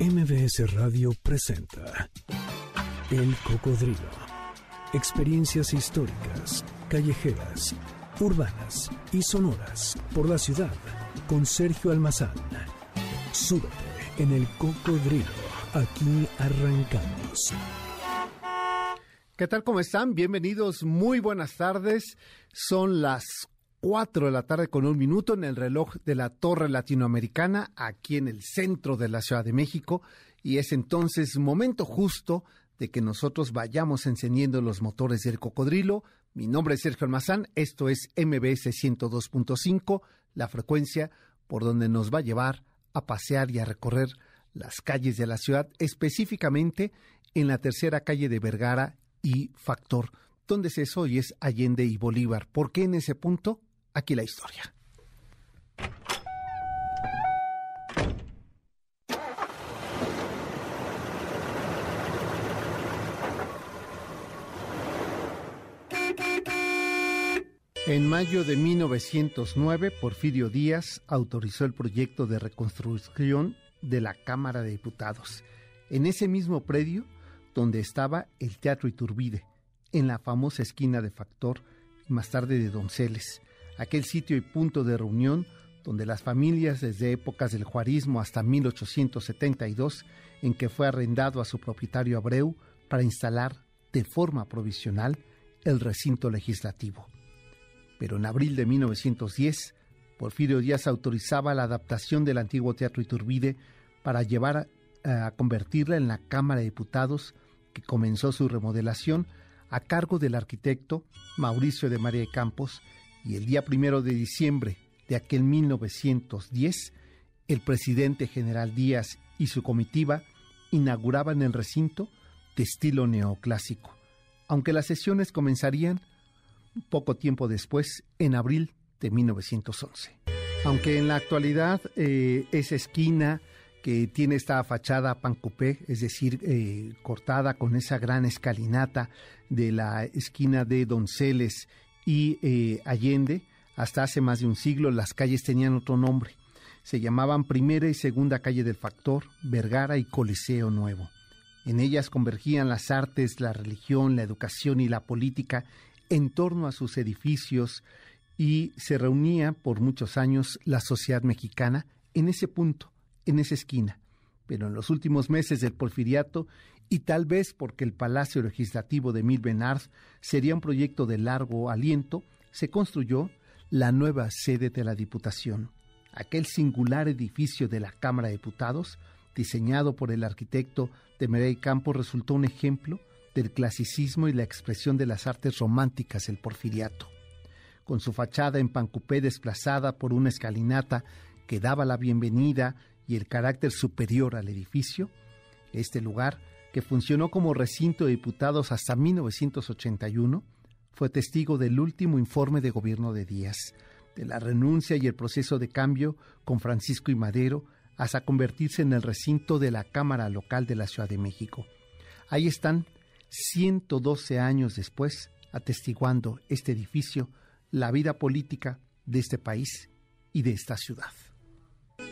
MBS Radio presenta El Cocodrilo. Experiencias históricas, callejeras, urbanas y sonoras por la ciudad con Sergio Almazán. Súbete en El Cocodrilo. Aquí arrancamos. ¿Qué tal? ¿Cómo están? Bienvenidos, muy buenas tardes. Son las 4 de la tarde con un minuto en el reloj de la Torre Latinoamericana, aquí en el centro de la Ciudad de México, y es entonces momento justo de que nosotros vayamos encendiendo los motores del cocodrilo. Mi nombre es Sergio Almazán, esto es MBS 102.5, la frecuencia por donde nos va a llevar a pasear y a recorrer las calles de la ciudad, específicamente en la tercera calle de Vergara y Factor. ¿Dónde es eso? Y es Allende y Bolívar. ¿Por qué en ese punto? Aquí la historia. En mayo de 1909, Porfirio Díaz autorizó el proyecto de reconstrucción de la Cámara de Diputados, en ese mismo predio donde estaba el Teatro Iturbide, en la famosa esquina de Factor más tarde de Donceles, aquel sitio y punto de reunión donde las familias desde épocas del juarismo hasta 1872, en que fue arrendado a su propietario Abreu para instalar de forma provisional el recinto legislativo. Pero en abril de 1910, Porfirio Díaz autorizaba la adaptación del antiguo Teatro Iturbide para llevar a, convertirla en la Cámara de Diputados que comenzó su remodelación a cargo del arquitecto Mauricio de María de Campos y el día primero de diciembre de aquel 1910, el presidente general Díaz y su comitiva inauguraban el recinto de estilo neoclásico, aunque las sesiones comenzarían poco tiempo después, en abril de 1911. Aunque en la actualidad eh, esa esquina que tiene esta fachada pancupé, es decir, eh, cortada con esa gran escalinata de la esquina de Donceles y eh, Allende, hasta hace más de un siglo las calles tenían otro nombre. Se llamaban Primera y Segunda Calle del Factor, Vergara y Coliseo Nuevo. En ellas convergían las artes, la religión, la educación y la política en torno a sus edificios y se reunía por muchos años la sociedad mexicana en ese punto, en esa esquina. Pero en los últimos meses del porfiriato, y tal vez porque el Palacio Legislativo de Mil Benard sería un proyecto de largo aliento, se construyó la nueva sede de la Diputación, aquel singular edificio de la Cámara de Diputados, diseñado por el arquitecto de Merey Campos, resultó un ejemplo del clasicismo y la expresión de las artes románticas del porfiriato. Con su fachada en pancupé desplazada por una escalinata que daba la bienvenida y el carácter superior al edificio, este lugar, que funcionó como recinto de diputados hasta 1981, fue testigo del último informe de gobierno de Díaz, de la renuncia y el proceso de cambio con Francisco y Madero hasta convertirse en el recinto de la Cámara Local de la Ciudad de México. Ahí están 112 años después, atestiguando este edificio, la vida política de este país y de esta ciudad.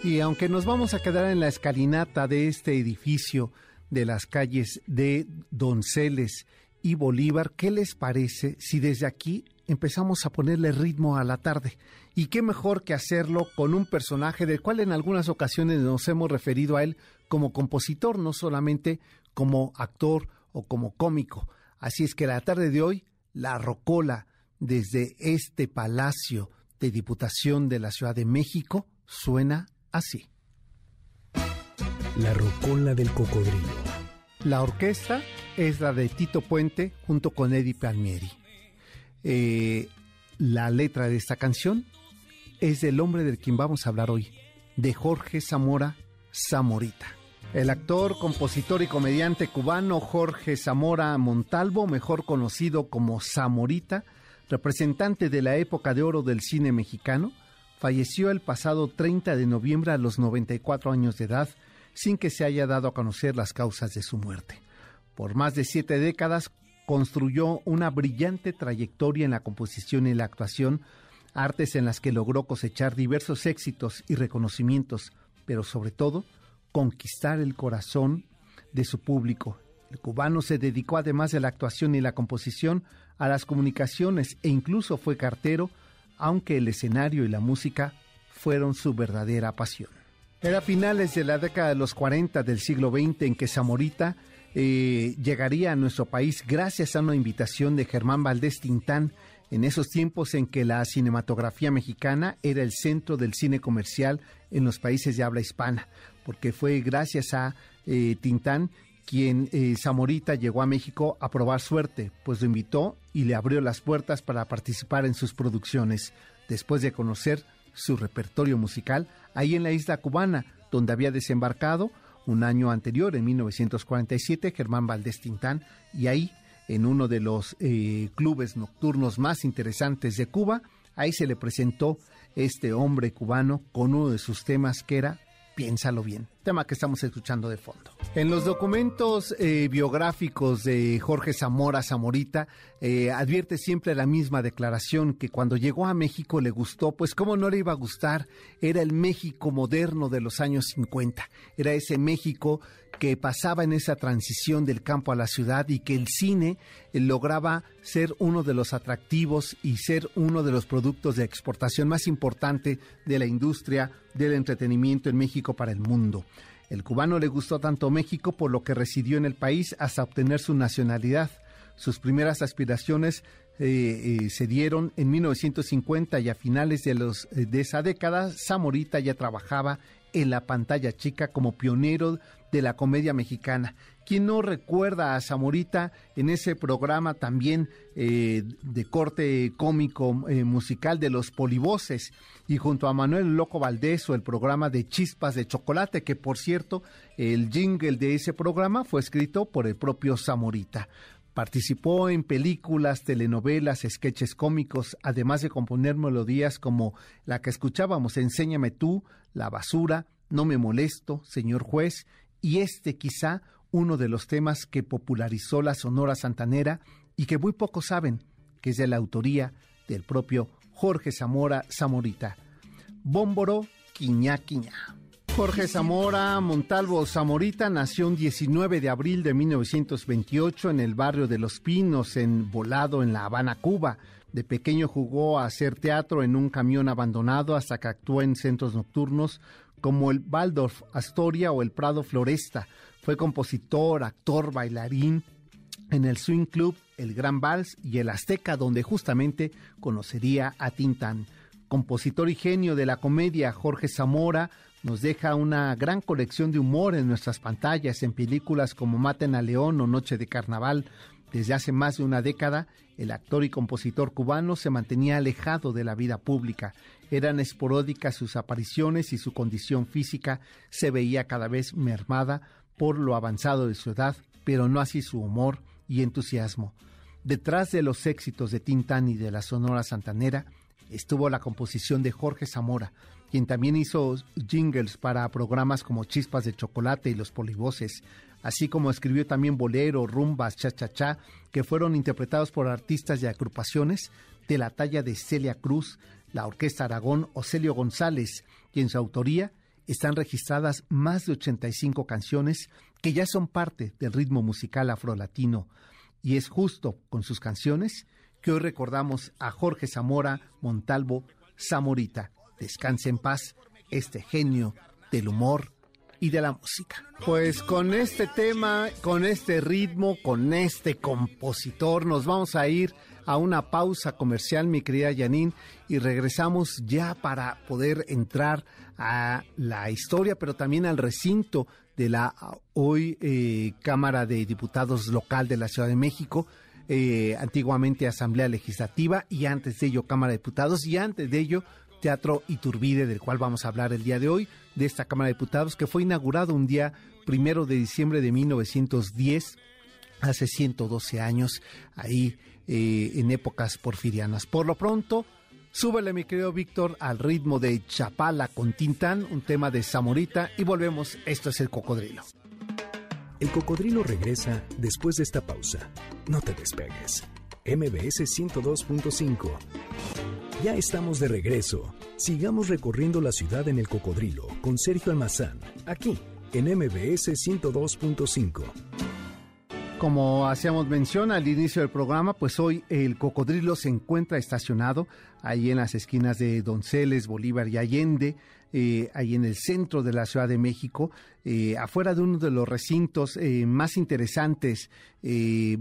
Y aunque nos vamos a quedar en la escalinata de este edificio de las calles de Donceles y Bolívar, ¿qué les parece si desde aquí empezamos a ponerle ritmo a la tarde? Y qué mejor que hacerlo con un personaje del cual en algunas ocasiones nos hemos referido a él como compositor, no solamente como actor o como cómico. Así es que la tarde de hoy, la rocola desde este Palacio de Diputación de la Ciudad de México suena así. La rocola del cocodrilo. La orquesta es la de Tito Puente junto con Eddie Palmieri. Eh, la letra de esta canción es del hombre del quien vamos a hablar hoy, de Jorge Zamora Zamorita. El actor, compositor y comediante cubano Jorge Zamora Montalvo, mejor conocido como Zamorita, representante de la época de oro del cine mexicano, falleció el pasado 30 de noviembre a los 94 años de edad, sin que se haya dado a conocer las causas de su muerte. Por más de siete décadas construyó una brillante trayectoria en la composición y la actuación, artes en las que logró cosechar diversos éxitos y reconocimientos, pero sobre todo conquistar el corazón de su público. El cubano se dedicó además de la actuación y la composición a las comunicaciones e incluso fue cartero, aunque el escenario y la música fueron su verdadera pasión. Era finales de la década de los 40 del siglo XX en que Zamorita eh, llegaría a nuestro país gracias a una invitación de Germán Valdés Tintán, en esos tiempos en que la cinematografía mexicana era el centro del cine comercial en los países de habla hispana, porque fue gracias a eh, Tintán quien eh, Zamorita llegó a México a probar suerte, pues lo invitó y le abrió las puertas para participar en sus producciones, después de conocer su repertorio musical ahí en la isla cubana, donde había desembarcado un año anterior, en 1947, Germán Valdés Tintán, y ahí en uno de los eh, clubes nocturnos más interesantes de Cuba. Ahí se le presentó este hombre cubano con uno de sus temas que era Piénsalo bien, tema que estamos escuchando de fondo. En los documentos eh, biográficos de Jorge Zamora Zamorita, eh, advierte siempre la misma declaración que cuando llegó a México le gustó, pues cómo no le iba a gustar, era el México moderno de los años 50, era ese México que pasaba en esa transición del campo a la ciudad y que el cine eh, lograba ser uno de los atractivos y ser uno de los productos de exportación más importante de la industria del entretenimiento en México para el mundo. El cubano le gustó tanto México por lo que residió en el país hasta obtener su nacionalidad. Sus primeras aspiraciones eh, eh, se dieron en 1950 y a finales de, los, de esa década, Zamorita ya trabajaba en la pantalla chica como pionero de la comedia mexicana. ¿Quién no recuerda a Zamorita en ese programa también eh, de corte cómico eh, musical de los polivoces y junto a Manuel Loco Valdés o el programa de Chispas de Chocolate, que por cierto, el jingle de ese programa fue escrito por el propio Zamorita. Participó en películas, telenovelas, sketches cómicos, además de componer melodías como la que escuchábamos, Enséñame tú, La basura, No me molesto, Señor juez, y este quizá uno de los temas que popularizó la Sonora Santanera y que muy pocos saben, que es de la autoría del propio Jorge Zamora Zamorita. Bómboro, Quiñá Quiñá. Jorge Zamora Montalvo Zamorita nació un 19 de abril de 1928 en el barrio de Los Pinos, en Volado, en La Habana, Cuba. De pequeño jugó a hacer teatro en un camión abandonado hasta que actuó en centros nocturnos como el Waldorf Astoria o el Prado Floresta. Fue compositor, actor, bailarín en el Swing Club, el Gran Vals y el Azteca, donde justamente conocería a Tintán. Compositor y genio de la comedia, Jorge Zamora nos deja una gran colección de humor en nuestras pantallas, en películas como Maten a León o Noche de Carnaval. Desde hace más de una década, el actor y compositor cubano se mantenía alejado de la vida pública. Eran esporádicas sus apariciones y su condición física se veía cada vez mermada por lo avanzado de su edad, pero no así su humor y entusiasmo. Detrás de los éxitos de Tintán y de la Sonora Santanera estuvo la composición de Jorge Zamora, quien también hizo jingles para programas como Chispas de Chocolate y Los Polivoces, así como escribió también bolero, rumbas, cha-cha-cha, que fueron interpretados por artistas y agrupaciones de la talla de Celia Cruz, la Orquesta Aragón o Celio González, y en su autoría están registradas más de 85 canciones que ya son parte del ritmo musical afrolatino. Y es justo con sus canciones que hoy recordamos a Jorge Zamora Montalvo Zamorita, Descanse en paz este genio del humor y de la música. Pues con este tema, con este ritmo, con este compositor, nos vamos a ir a una pausa comercial, mi querida Janine, y regresamos ya para poder entrar a la historia, pero también al recinto de la hoy eh, Cámara de Diputados local de la Ciudad de México. Eh, antiguamente Asamblea Legislativa y antes de ello Cámara de Diputados y antes de ello Teatro Iturbide, del cual vamos a hablar el día de hoy, de esta Cámara de Diputados, que fue inaugurado un día primero de diciembre de 1910, hace 112 años, ahí eh, en épocas porfirianas. Por lo pronto, súbele, mi querido Víctor, al ritmo de Chapala con Tintán, un tema de Zamorita, y volvemos. Esto es el cocodrilo. El cocodrilo regresa después de esta pausa. No te despegues. MBS 102.5. Ya estamos de regreso. Sigamos recorriendo la ciudad en el cocodrilo con Sergio Almazán, aquí en MBS 102.5. Como hacíamos mención al inicio del programa, pues hoy el cocodrilo se encuentra estacionado ahí en las esquinas de Donceles, Bolívar y Allende, eh, ahí en el centro de la Ciudad de México, eh, afuera de uno de los recintos eh, más interesantes,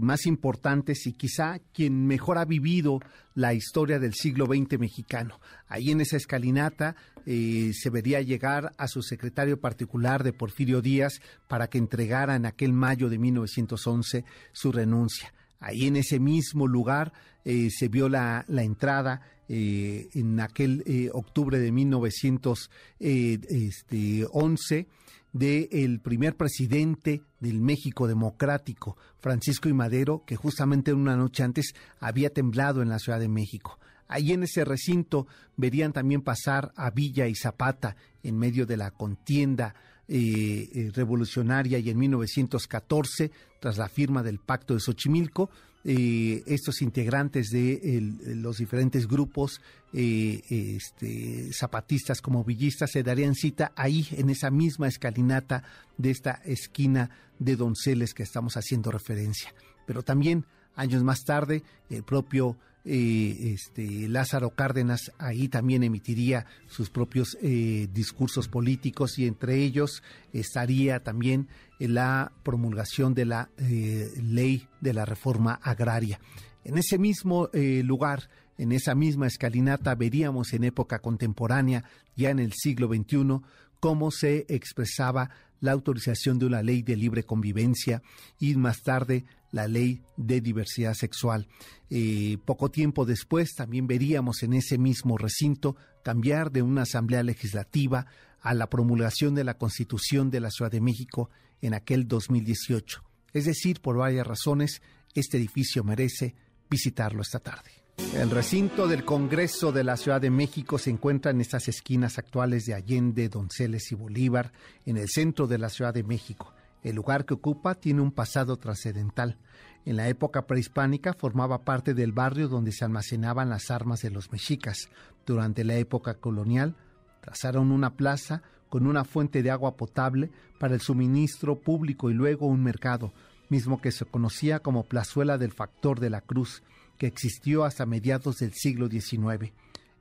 más importantes y quizá quien mejor ha vivido la historia del siglo XX mexicano. Ahí en esa escalinata se vería llegar a su secretario particular de Porfirio Díaz para que entregara en aquel mayo de 1911 su renuncia. Ahí en ese mismo lugar se vio la, la entrada eh, en aquel eh, octubre de 1911 eh, este, del primer presidente del México democrático, Francisco y Madero, que justamente una noche antes había temblado en la Ciudad de México. Ahí en ese recinto verían también pasar a Villa y Zapata en medio de la contienda revolucionaria y en 1914, tras la firma del Pacto de Xochimilco, eh, estos integrantes de los diferentes grupos eh, este, zapatistas como villistas se darían cita ahí en esa misma escalinata de esta esquina de Donceles que estamos haciendo referencia. Pero también años más tarde el propio eh, este, Lázaro Cárdenas ahí también emitiría sus propios eh, discursos políticos y entre ellos estaría también la promulgación de la eh, ley de la reforma agraria. En ese mismo lugar, en esa misma escalinata, veríamos en época contemporánea, ya en el siglo XXI, cómo se expresaba la autorización de una ley de libre convivencia y más tarde la ley de diversidad sexual. Eh, poco tiempo después también veríamos en ese mismo recinto cambiar de una asamblea legislativa a la promulgación de la Constitución de la Ciudad de México en aquel 2018. Es decir, por varias razones, este edificio merece visitarlo esta tarde. El recinto del Congreso de la Ciudad de México se encuentra en estas esquinas actuales de Allende, Donceles y Bolívar, en el centro de la Ciudad de México. El lugar que ocupa tiene un pasado trascendental. En la época prehispánica formaba parte del barrio donde se almacenaban las armas de los mexicas. Durante la época colonial, trazaron una plaza con una fuente de agua potable para el suministro público y luego un mercado, mismo que se conocía como Plazuela del Factor de la Cruz, que existió hasta mediados del siglo XIX.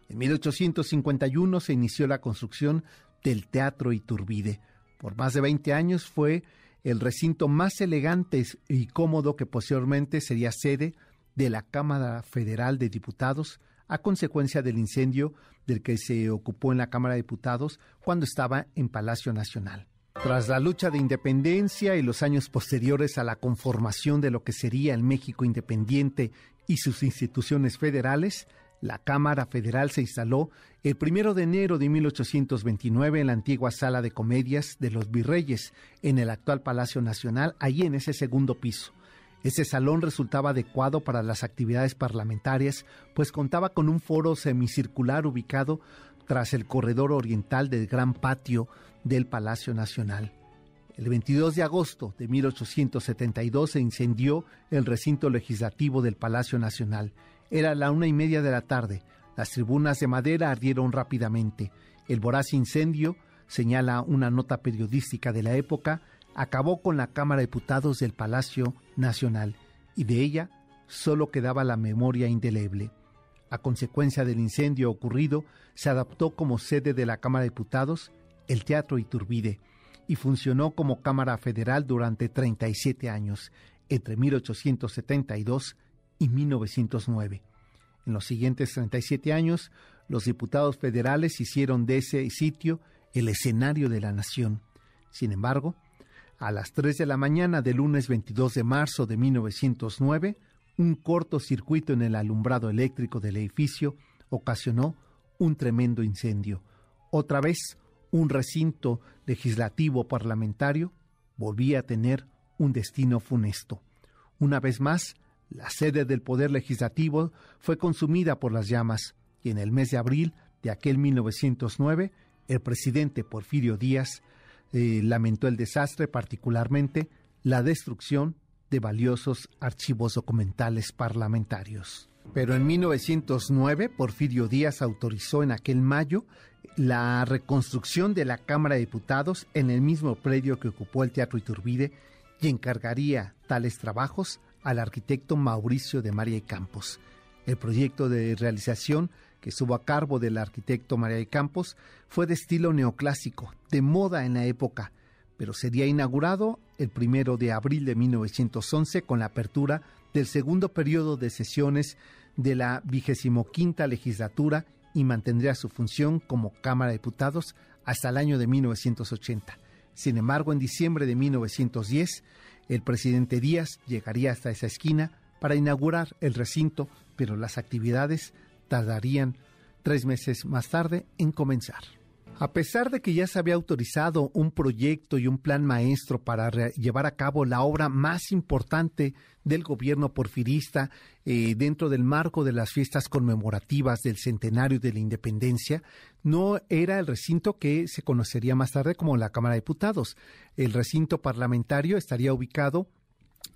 En 1851 se inició la construcción del Teatro Iturbide. Por más de 20 años fue el recinto más elegante y cómodo que posteriormente sería sede de la Cámara Federal de Diputados a consecuencia del incendio del que se ocupó en la Cámara de Diputados cuando estaba en Palacio Nacional. Tras la lucha de independencia y los años posteriores a la conformación de lo que sería el México independiente y sus instituciones federales, la Cámara Federal se instaló el primero de enero de 1829 en la antigua sala de comedias de los virreyes, en el actual Palacio Nacional, allí en ese segundo piso. Ese salón resultaba adecuado para las actividades parlamentarias, pues contaba con un foro semicircular ubicado tras el corredor oriental del gran patio del Palacio Nacional. El 22 de agosto de 1872 se incendió el recinto legislativo del Palacio Nacional era la una y media de la tarde. Las tribunas de madera ardieron rápidamente. El voraz incendio, señala una nota periodística de la época, acabó con la Cámara de Diputados del Palacio Nacional y de ella solo quedaba la memoria indeleble. A consecuencia del incendio ocurrido, se adaptó como sede de la Cámara de Diputados el Teatro Iturbide y funcionó como Cámara Federal durante 37 años, entre 1872 y 1909. En los siguientes 37 años, los diputados federales hicieron de ese sitio el escenario de la nación. Sin embargo, a las 3 de la mañana del lunes 22 de marzo de 1909, un cortocircuito en el alumbrado eléctrico del edificio ocasionó un tremendo incendio. Otra vez, un recinto legislativo parlamentario volvía a tener un destino funesto. Una vez más, la sede del Poder Legislativo fue consumida por las llamas y en el mes de abril de aquel 1909 el presidente Porfirio Díaz eh, lamentó el desastre, particularmente la destrucción de valiosos archivos documentales parlamentarios. Pero en 1909, Porfirio Díaz autorizó en aquel mayo la reconstrucción de la Cámara de Diputados en el mismo predio que ocupó el Teatro Iturbide y encargaría tales trabajos al arquitecto Mauricio de María y Campos. El proyecto de realización que estuvo a cargo del arquitecto María y Campos fue de estilo neoclásico, de moda en la época, pero sería inaugurado el primero de abril de 1911 con la apertura del segundo periodo de sesiones de la vigésimo legislatura y mantendría su función como Cámara de Diputados hasta el año de 1980. Sin embargo, en diciembre de 1910, el presidente Díaz llegaría hasta esa esquina para inaugurar el recinto, pero las actividades tardarían tres meses más tarde en comenzar. A pesar de que ya se había autorizado un proyecto y un plan maestro para llevar a cabo la obra más importante del gobierno porfirista eh, dentro del marco de las fiestas conmemorativas del centenario de la independencia, no era el recinto que se conocería más tarde como la Cámara de Diputados. El recinto parlamentario estaría ubicado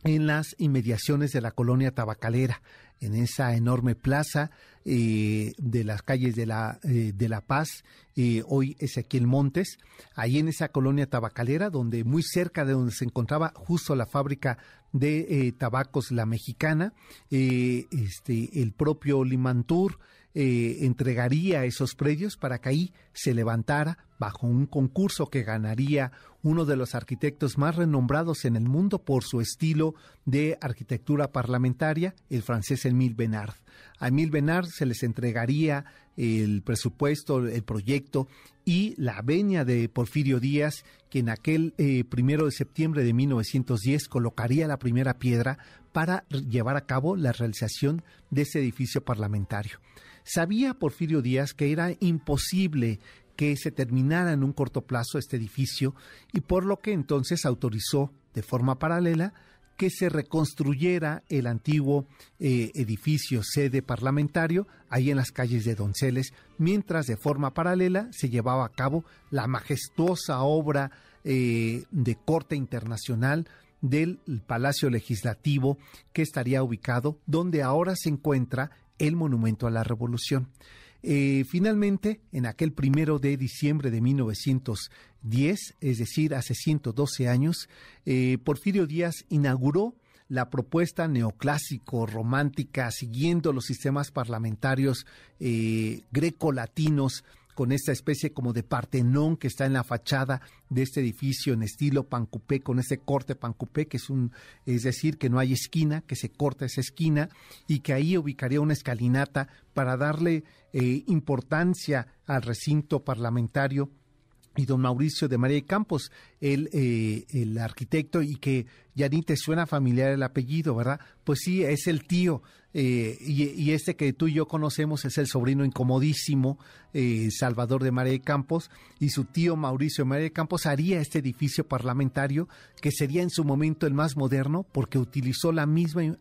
en las inmediaciones de la colonia tabacalera, en esa enorme plaza eh, de las calles de la, eh, de la Paz, eh, hoy Ezequiel Montes, ahí en esa colonia tabacalera, donde muy cerca de donde se encontraba justo la fábrica de tabacos La Mexicana, este, el propio Limantur, eh, entregaría esos predios para que ahí se levantara bajo un concurso que ganaría uno de los arquitectos más renombrados en el mundo por su estilo de arquitectura parlamentaria, el francés Emile Benard. A Emile Benard se les entregaría el presupuesto, el proyecto y la venia de Porfirio Díaz, que en aquel eh, primero de septiembre de 1910 colocaría la primera piedra para llevar a cabo la realización de ese edificio parlamentario. Sabía Porfirio Díaz que era imposible que se terminara en un corto plazo este edificio y por lo que entonces autorizó de forma paralela que se reconstruyera el antiguo eh, edificio sede parlamentario ahí en las calles de Donceles, mientras de forma paralela se llevaba a cabo la majestuosa obra eh, de corte internacional del Palacio Legislativo que estaría ubicado donde ahora se encuentra el Monumento a la Revolución. Eh, finalmente, en aquel primero de diciembre de 1910, es decir, hace 112 años, eh, Porfirio Díaz inauguró la propuesta neoclásico romántica siguiendo los sistemas parlamentarios eh, greco-latinos con esta especie como de Partenón que está en la fachada de este edificio en estilo pancupé, con ese corte pancupé, que es un, es decir, que no hay esquina, que se corta esa esquina y que ahí ubicaría una escalinata para darle eh, importancia al recinto parlamentario y don Mauricio de María Campos, el, eh, el arquitecto, y que ya ni te suena familiar el apellido, ¿verdad? Pues sí, es el tío, eh, y, este que tú y yo conocemos es el sobrino incomodísimo, eh, Salvador de María Campos, y su tío Mauricio de María Campos haría este edificio parlamentario, que sería en su momento el más moderno, porque utilizó la misma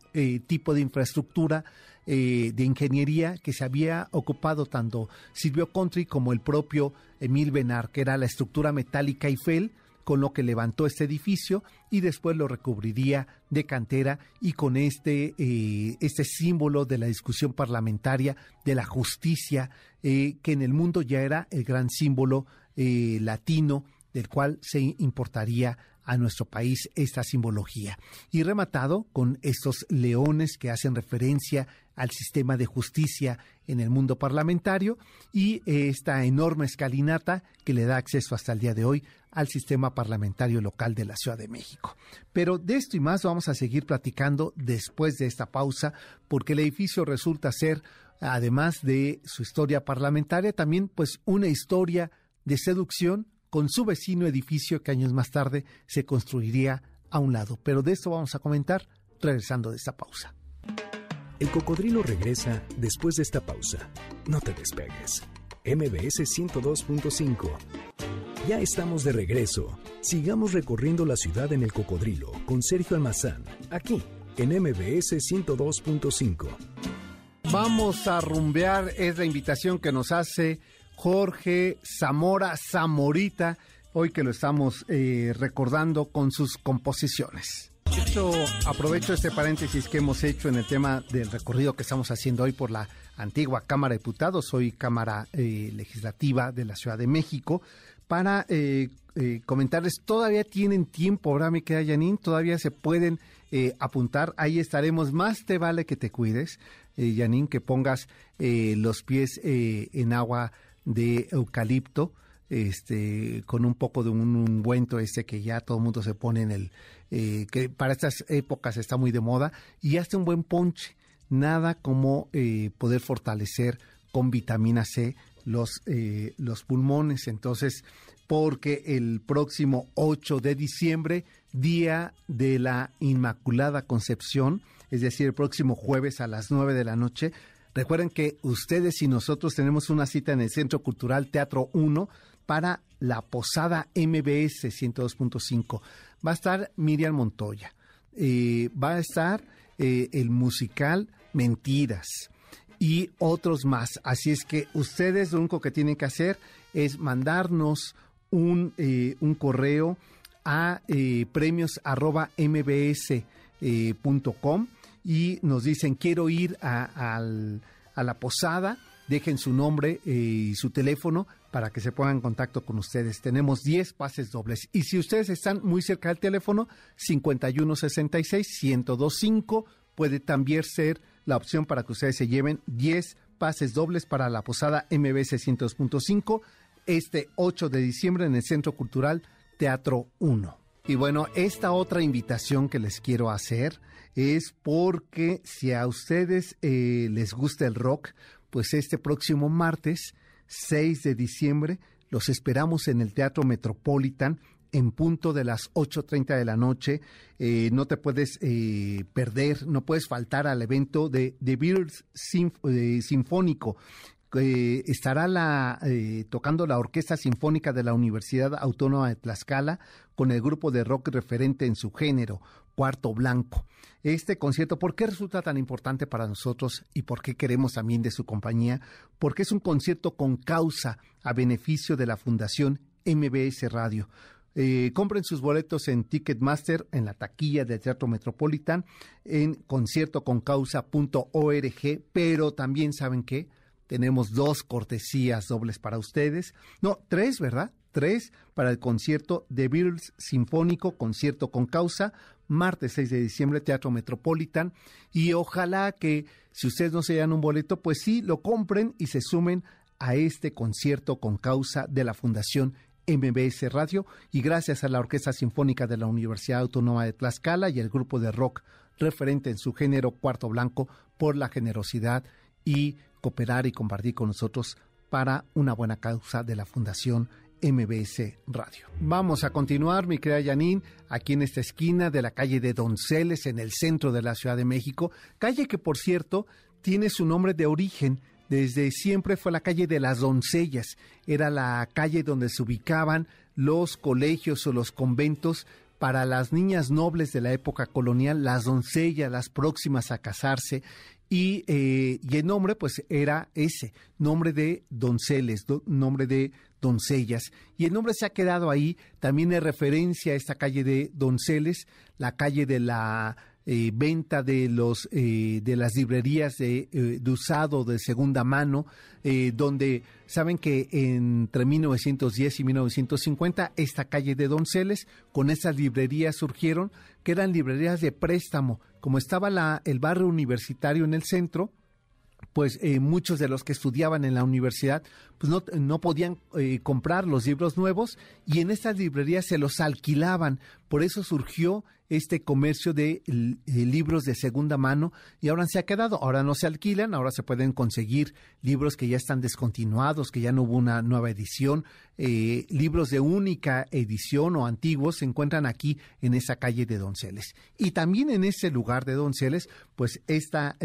tipo de infraestructura eh, de ingeniería que se había ocupado tanto Silvio Country como el propio Emil Benar, que era la estructura metálica Eiffel, con lo que levantó este edificio y después lo recubriría de cantera y con este, eh, este símbolo de la discusión parlamentaria, de la justicia, eh, que en el mundo ya era el gran símbolo latino del cual se importaría a nuestro país esta simbología. Y rematado con estos leones que hacen referencia al sistema de justicia en el mundo parlamentario y esta enorme escalinata que le da acceso hasta el día de hoy al sistema parlamentario local de la Ciudad de México. Pero de esto y más vamos a seguir platicando después de esta pausa porque el edificio resulta ser además de su historia parlamentaria también pues una historia de seducción con su vecino edificio que años más tarde se construiría a un lado. Pero de esto vamos a comentar regresando de esta pausa. El cocodrilo regresa después de esta pausa. No te despegues. MBS 102.5. Ya estamos de regreso. Sigamos recorriendo la ciudad en el cocodrilo con Sergio Almazán, aquí en MBS 102.5. Vamos a rumbear, es la invitación que nos hace Jorge Zamora Zamorita, hoy que lo estamos eh, recordando con sus composiciones. Aprovecho, aprovecho este paréntesis que hemos hecho en el tema del recorrido que estamos haciendo hoy por la antigua Cámara de Diputados, soy Cámara eh, Legislativa de la Ciudad de México, para eh, eh, comentarles, todavía tienen tiempo, ahora me queda Janine, todavía se pueden apuntar, ahí estaremos, más te vale que te cuides, Janine, que pongas los pies en agua de eucalipto, este, con un poco de un ungüento este que ya todo el mundo se pone en el, eh, que para estas épocas está muy de moda, y hazte un buen ponche. Nada como eh, poder fortalecer con vitamina C los, eh, los pulmones. Entonces, porque el próximo 8 de diciembre, día de la Inmaculada Concepción, es decir, el próximo jueves a las 9 de la noche, Recuerden que ustedes y nosotros tenemos una cita en el Centro Cultural Teatro 1 para la Posada MBS 102.5. Va a estar Miriam Montoya. Eh, va a estar eh, el musical Mentiras y otros más. Así es que ustedes lo único que tienen que hacer es mandarnos un, eh, un correo a arroba mbs.com y nos dicen quiero ir a, a la posada, dejen su nombre y su teléfono para que se pongan en contacto con ustedes. Tenemos 10 pases dobles. Y si ustedes están muy cerca del teléfono, 5166-1025 puede también ser la opción para que ustedes se lleven 10 pases dobles para la posada MBC 102.5 este 8 de diciembre en el Centro Cultural Teatro 1. Y bueno, esta otra invitación que les quiero hacer es porque si a ustedes eh, les gusta el rock, pues este próximo martes 6 de diciembre. Los esperamos en el Teatro Metropolitan en punto de las 8.30 de la noche. Eh, no te puedes eh, perder, no puedes faltar al evento de The Beatles eh, Sinfónico. estará la, tocando la Orquesta Sinfónica de la Universidad Autónoma de Tlaxcala con el grupo de rock referente en su género, Cuarto Blanco. Este concierto, ¿por qué resulta tan importante para nosotros y por qué queremos también de su compañía? Porque es un concierto con causa a beneficio de la Fundación MBS Radio. Eh, compren sus boletos en Ticketmaster, en la taquilla del Teatro Metropolitan, en conciertoconcausa.org, pero también saben que tenemos dos cortesías dobles para ustedes. No, tres, ¿verdad? Tres para el concierto de Beatles Sinfónico, concierto con causa, martes 6 de diciembre, Teatro Metropolitan. Y ojalá que si ustedes no se dan un boleto, pues sí, lo compren y se sumen a este concierto con causa de la Fundación MBS Radio y gracias a la Orquesta Sinfónica de la Universidad Autónoma de Tlaxcala y el grupo de rock referente en su género Cuarto Blanco por la generosidad y cooperar y compartir con nosotros para una buena causa de la Fundación MBS Radio. Vamos a continuar, mi querida Yanin, aquí en esta esquina de la calle de Donceles, en el centro de la Ciudad de México, calle que, por cierto, tiene su nombre de origen. Desde siempre fue la calle de las doncellas. Era la calle donde se ubicaban los colegios o los conventos para las niñas nobles de la época colonial, las doncellas, las próximas a casarse, y, eh, y, el nombre pues era ese, nombre de donceles, nombre de doncellas. Y el nombre se ha quedado ahí, también es referencia a esta calle de Donceles, la calle de la eh, venta de los eh, de las librerías de, eh, de, usado de segunda mano, donde saben que entre 1910 y 1950 esta calle de Donceles con esas librerías surgieron que eran librerías de préstamo, como estaba la, el barrio universitario en el centro, pues eh, muchos de los que estudiaban en la universidad pues no, no podían eh, comprar los libros nuevos y en estas librerías se los alquilaban. Por eso surgió este comercio de, libros de segunda mano y ahora se ha quedado. Ahora no se alquilan, ahora se pueden conseguir libros que ya están descontinuados, que ya no hubo una nueva edición. Eh, libros de única edición o antiguos se encuentran aquí en esa calle de Donceles. Y también en ese lugar de Donceles, pues esta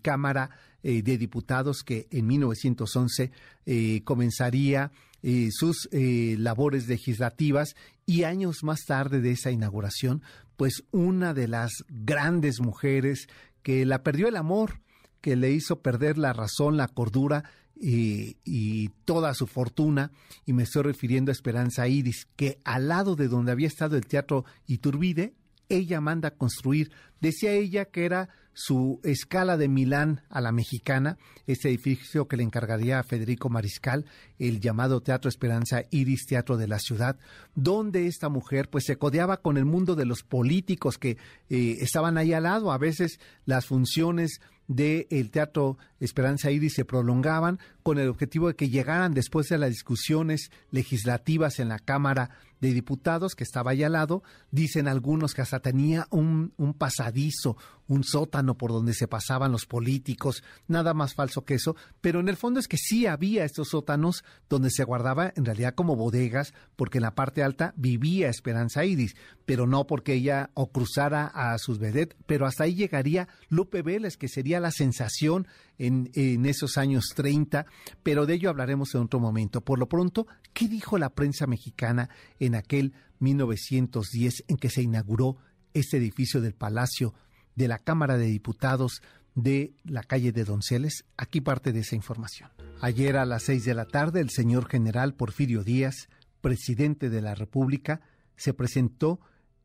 Cámara eh, de Diputados que en 1911 eh, comenzaría eh, sus labores legislativas y años más tarde de esa inauguración, pues una de las grandes mujeres que la perdió el amor, que le hizo perder la razón, la cordura y, y, toda su fortuna, y me estoy refiriendo a Esperanza Iris, que al lado de donde había estado el Teatro Iturbide, ella manda construir. Decía ella que era su escala de Milán a la mexicana, este edificio que le encargaría a Federico Mariscal, el llamado Teatro Esperanza Iris Teatro de la Ciudad, donde esta mujer pues se codeaba con el mundo de los políticos que eh, estaban ahí al lado. A veces las funciones del Teatro Esperanza Iris se prolongaban con el objetivo de que llegaran después de las discusiones legislativas en la Cámara de Diputados, que estaba ahí al lado. Dicen algunos que hasta tenía un, un pasadizo, un sótano por donde se pasaban los políticos, nada más falso que eso, pero en el fondo es que sí había estos sótanos donde se guardaba en realidad como bodegas, porque en la parte alta vivía Esperanza Iris, pero no porque ella o cruzara a sus vedettes, pero hasta ahí llegaría Lupe Vélez, que sería la sensación en, esos años 30, pero de ello hablaremos en otro momento. Por lo pronto, ¿qué dijo la prensa mexicana en aquel 1910 en que se inauguró este edificio del Palacio de la Cámara de Diputados de la calle de Donceles? Aquí parte de esa información. Ayer a las seis de la tarde, el señor general Porfirio Díaz, presidente de la República, se presentó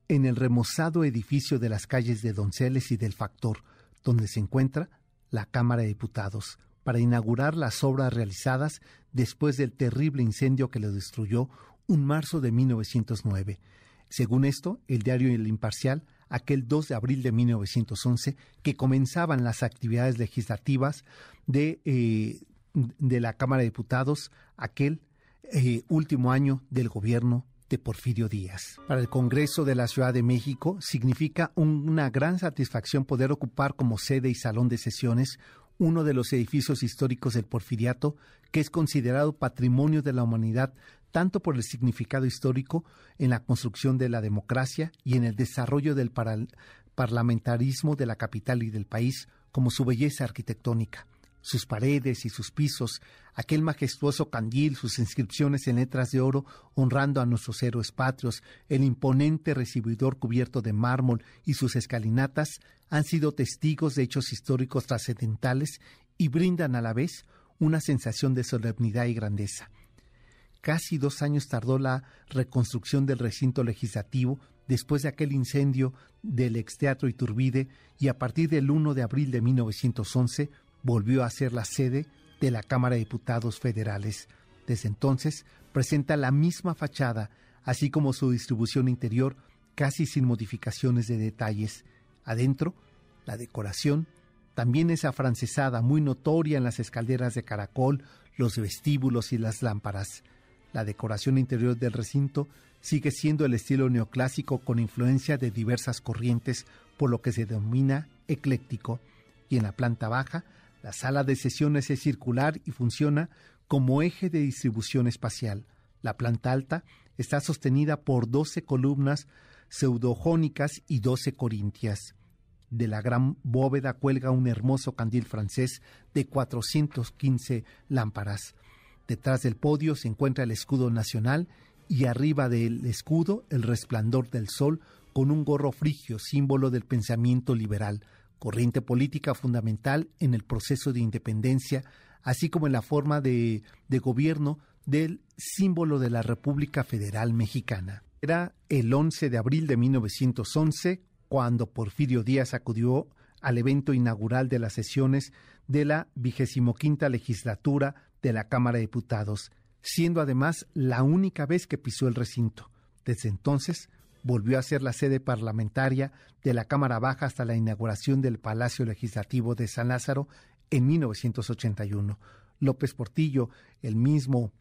en el remozado edificio de las calles de Donceles y del Factor, donde se encuentra la Cámara de Diputados para inaugurar las obras realizadas después del terrible incendio que lo destruyó un marzo de 1909. Según esto, el diario El Imparcial, aquel 2 de abril de 1911, que comenzaban las actividades legislativas de, eh, de la Cámara de Diputados, aquel eh, último año del gobierno Porfirio Díaz. Para el Congreso de la Ciudad de México significa una gran satisfacción poder ocupar como sede y salón de sesiones uno de los edificios históricos del Porfiriato, que es considerado patrimonio de la humanidad tanto por el significado histórico en la construcción de la democracia y en el desarrollo del parlamentarismo de la capital y del país, como su belleza arquitectónica sus paredes y sus pisos, aquel majestuoso candil, sus inscripciones en letras de oro honrando a nuestros héroes patrios, el imponente recibidor cubierto de mármol y sus escalinatas han sido testigos de hechos históricos trascendentales y brindan a la vez una sensación de solemnidad y grandeza. Casi dos años tardó la reconstrucción del recinto legislativo después de aquel incendio del exteatro Iturbide y a partir del 1 de abril de 1911 volvió a ser la sede de la Cámara de Diputados Federales. Desde entonces presenta la misma fachada, así como su distribución interior, casi sin modificaciones de detalles. Adentro, la decoración también es afrancesada, muy notoria en las escaleras de caracol, los vestíbulos y las lámparas. La decoración interior del recinto sigue siendo el estilo neoclásico con influencia de diversas corrientes, por lo que se denomina ecléctico, y en la planta baja la sala de sesiones es circular y funciona como eje de distribución espacial. La planta alta está sostenida por 12 columnas pseudojónicas y 12 corintias. De la gran bóveda cuelga un hermoso candil francés de 415 lámparas. Detrás del podio se encuentra el escudo nacional y arriba del escudo el resplandor del sol con un gorro frigio, símbolo del pensamiento liberal corriente política fundamental en el proceso de independencia, así como en la forma de, gobierno del símbolo de la República Federal Mexicana. Era el 11 de abril de 1911 cuando Porfirio Díaz acudió al evento inaugural de las sesiones de la quinta legislatura de la Cámara de Diputados, siendo además la única vez que pisó el recinto. Desde entonces volvió a ser la sede parlamentaria de la Cámara Baja hasta la inauguración del Palacio Legislativo de San Lázaro en 1981. López Portillo, el mismo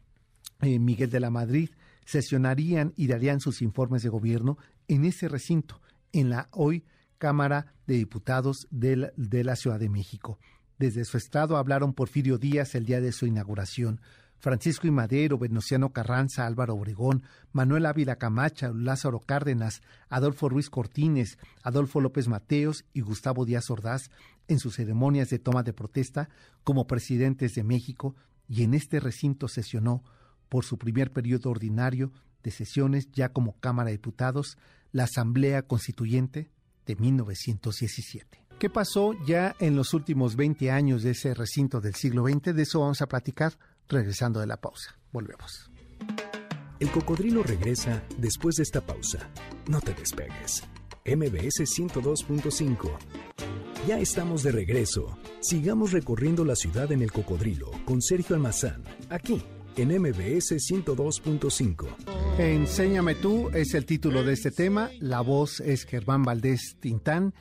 eh, Miguel de la Madrid, sesionarían y darían sus informes de gobierno en ese recinto, en la hoy Cámara de Diputados de la, de la Ciudad de México. Desde su estado hablaron Porfirio Díaz el día de su inauguración, Francisco y Madero, Venustiano Carranza, Álvaro Obregón, Manuel Ávila Camacha, Lázaro Cárdenas, Adolfo Ruiz Cortines, Adolfo López Mateos y Gustavo Díaz Ordaz en sus ceremonias de toma de protesta como presidentes de México y en este recinto sesionó por su primer periodo ordinario de sesiones ya como Cámara de Diputados la Asamblea Constituyente de 1917. ¿Qué pasó ya en los últimos 20 años de ese recinto del siglo XX? De eso vamos a platicar regresando de la pausa. Volvemos. El cocodrilo regresa después de esta pausa. No te despegues. MBS 102.5. Ya estamos de regreso. Sigamos recorriendo la ciudad en el cocodrilo con Sergio Almazán, aquí en MBS 102.5. Enséñame tú es el título de este tema, la voz es Germán Valdés Tintán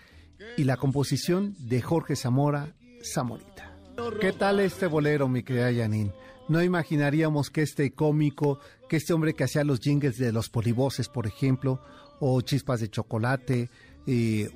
y la composición de Jorge Zamora Zamorita. ¿Qué tal este bolero, mi querida Janine? No imaginaríamos que este cómico, que este hombre que hacía los jingles de los polivoces, por ejemplo, o chispas de chocolate, eh,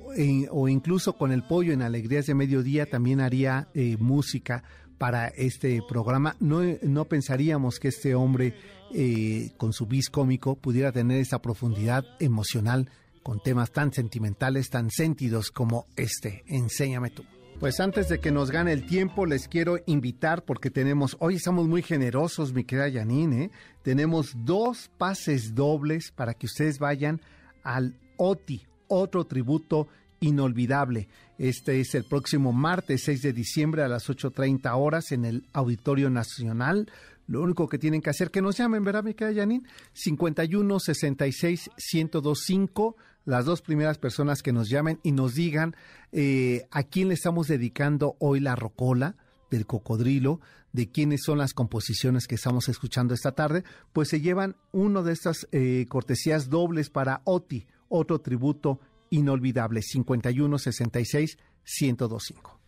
o incluso con el pollo en Alegrías de Mediodía también haría eh, música para este programa. No, no pensaríamos que este hombre eh, con su bis cómico pudiera tener esa profundidad emocional con temas tan sentimentales, tan sentidos como este. Enséñame tú. Pues antes de que nos gane el tiempo, les quiero invitar porque tenemos, hoy estamos muy generosos, mi querida Janine, ¿eh? tenemos dos pases dobles para que ustedes vayan al OTI, otro tributo inolvidable. Este es el próximo martes 6 de diciembre a las 8.30 horas en el Auditorio Nacional. Lo único que tienen que hacer, que nos llamen, ¿verdad, mi querida Janine? 51 66 1025 las dos primeras personas que nos llamen y nos digan eh, a quién le estamos dedicando hoy la rocola del cocodrilo, de quiénes son las composiciones que estamos escuchando esta tarde, pues se llevan uno de estas eh, cortesías dobles para OTI, otro tributo inolvidable, 5166 1025.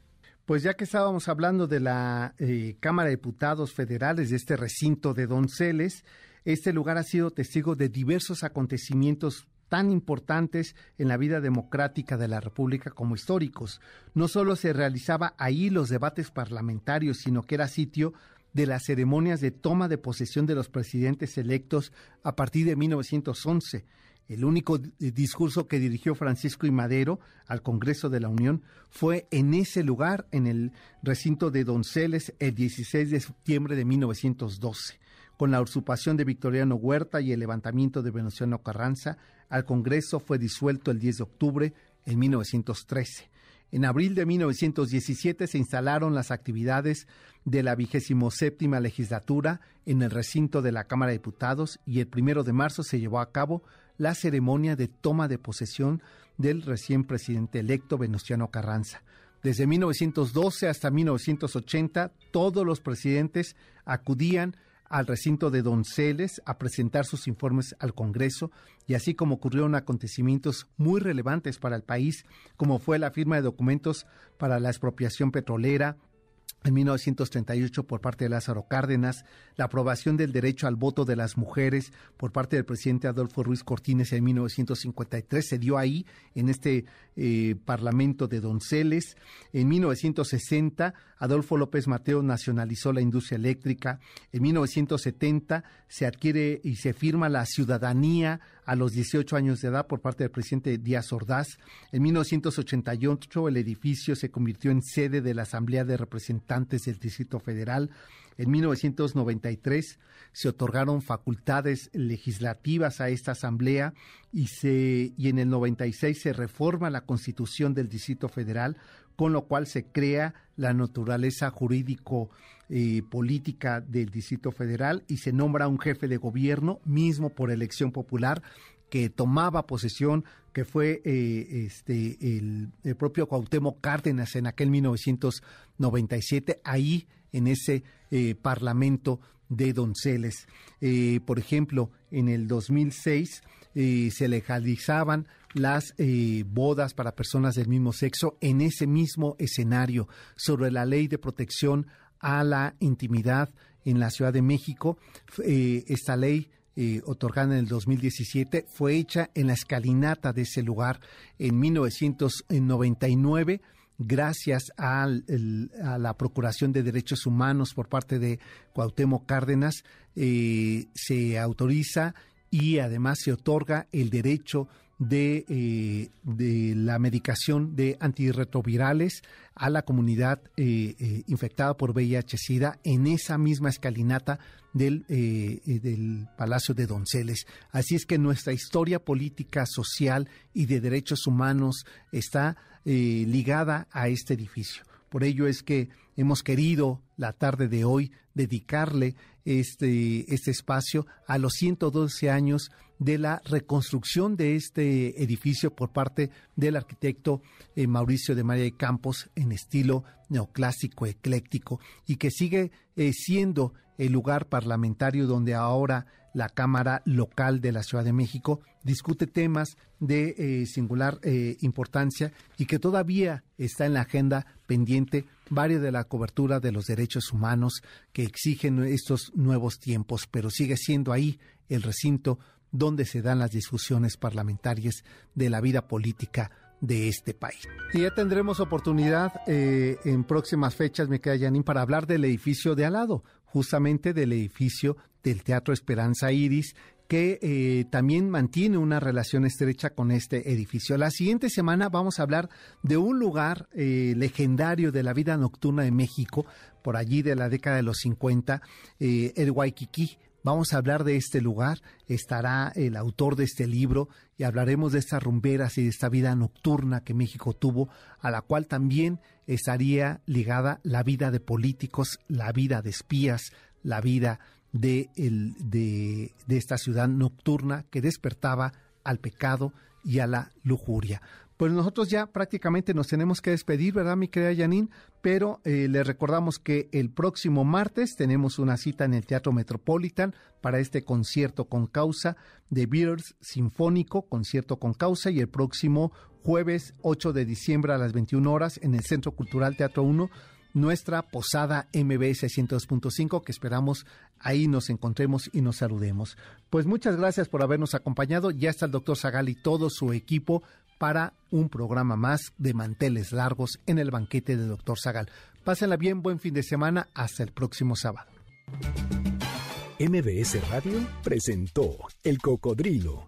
Pues ya que estábamos hablando de la eh, Cámara de Diputados Federales, de este recinto de Donceles, este lugar ha sido testigo de diversos acontecimientos tan importantes en la vida democrática de la República como históricos. No solo se realizaba ahí los debates parlamentarios, sino que era sitio de las ceremonias de toma de posesión de los presidentes electos a partir de 1911. El único discurso que dirigió Francisco y Madero al Congreso de la Unión fue en ese lugar, en el recinto de Donceles, el 16 de septiembre de 1912. Con la usurpación de Victoriano Huerta y el levantamiento de Venustiano Carranza, al Congreso fue disuelto el 10 de octubre en 1913. En abril de 1917 se instalaron las actividades de la vigésimo séptima legislatura en el recinto de la Cámara de Diputados y el primero de marzo se llevó a cabo la ceremonia de toma de posesión del recién presidente electo Venustiano Carranza. Desde 1912 hasta 1980, todos los presidentes acudían al recinto de Donceles a presentar sus informes al Congreso y así como ocurrieron acontecimientos muy relevantes para el país, como fue la firma de documentos para la expropiación petrolera, en 1938 por parte de Lázaro Cárdenas, la aprobación del derecho al voto de las mujeres por parte del presidente Adolfo Ruiz Cortines en 1953 se dio ahí en este eh, Parlamento de Donceles. En 1960 Adolfo López Mateo nacionalizó la industria eléctrica. En 1970 se adquiere y se firma la ciudadanía a los 18 años de edad por parte del presidente Díaz Ordaz. En 1988 el edificio se convirtió en sede de la Asamblea de Representantes del Distrito Federal. En 1993 se otorgaron facultades legislativas a esta asamblea y, se, y en el 96 se reforma la constitución del Distrito Federal, con lo cual se crea la naturaleza jurídico eh, política del Distrito Federal y se nombra un jefe de gobierno, mismo por elección popular, que tomaba posesión, que fue eh, este, el, propio Cuauhtémoc Cárdenas en aquel 1997, ahí en ese eh, Parlamento de Donceles. por ejemplo, en el 2006 se legalizaban las bodas para personas del mismo sexo en ese mismo escenario sobre la ley de protección a la intimidad en la Ciudad de México. Eh, esta ley eh, otorgada en el 2017 fue hecha en la escalinata de ese lugar en 1999 gracias a la Procuración de Derechos Humanos por parte de Cuauhtémoc Cárdenas, eh, se autoriza y además se otorga el derecho de, eh, de la medicación de antirretrovirales a la comunidad eh, eh, infectada por VIH-Sida en esa misma escalinata del, del Palacio de Donceles. Así es que nuestra historia política, social y de derechos humanos está ligada a este edificio. Por ello es que hemos querido la tarde de hoy dedicarle este, este espacio a los 112 años de la reconstrucción de este edificio por parte del arquitecto eh, Mauricio de María de Campos en estilo neoclásico, ecléctico, y que sigue eh, siendo el lugar parlamentario donde ahora la Cámara Local de la Ciudad de México discute temas de eh, singular importancia y que todavía está en la agenda pendiente varios de la cobertura de los derechos humanos que exigen estos nuevos tiempos, pero sigue siendo ahí el recinto donde se dan las discusiones parlamentarias de la vida política de este país. Y ya tendremos oportunidad eh, en próximas fechas, me queda Yanin, para hablar del edificio de al lado, justamente del edificio del Teatro Esperanza Iris, que eh, también mantiene una relación estrecha con este edificio. La siguiente semana vamos a hablar de un lugar eh, legendario de la vida nocturna de México, por allí de la década de los 50, el Waikiki, Vamos a hablar de este lugar, estará el autor de este libro y hablaremos de estas rumberas y de esta vida nocturna que México tuvo, a la cual también estaría ligada la vida de políticos, la vida de espías, la vida de, de, de esta ciudad nocturna que despertaba al pecado y a la lujuria. Pues nosotros ya prácticamente nos tenemos que despedir, ¿verdad, mi querida Janine? Pero eh, les recordamos que el próximo martes tenemos una cita en el Teatro Metropolitan para este concierto con causa de Beatles Sinfónico, concierto con causa, y el próximo jueves 8 de diciembre a las 21 horas en el Centro Cultural Teatro 1 nuestra posada MBS 102.5 que esperamos ahí nos encontremos y nos saludemos. Pues muchas gracias por habernos acompañado. Ya está el doctor Zagal y todo su equipo para un programa más de manteles largos en el banquete de Dr. Zagal. Pásenla bien, buen fin de semana, hasta el próximo sábado. MBS Radio presentó El Cocodrilo.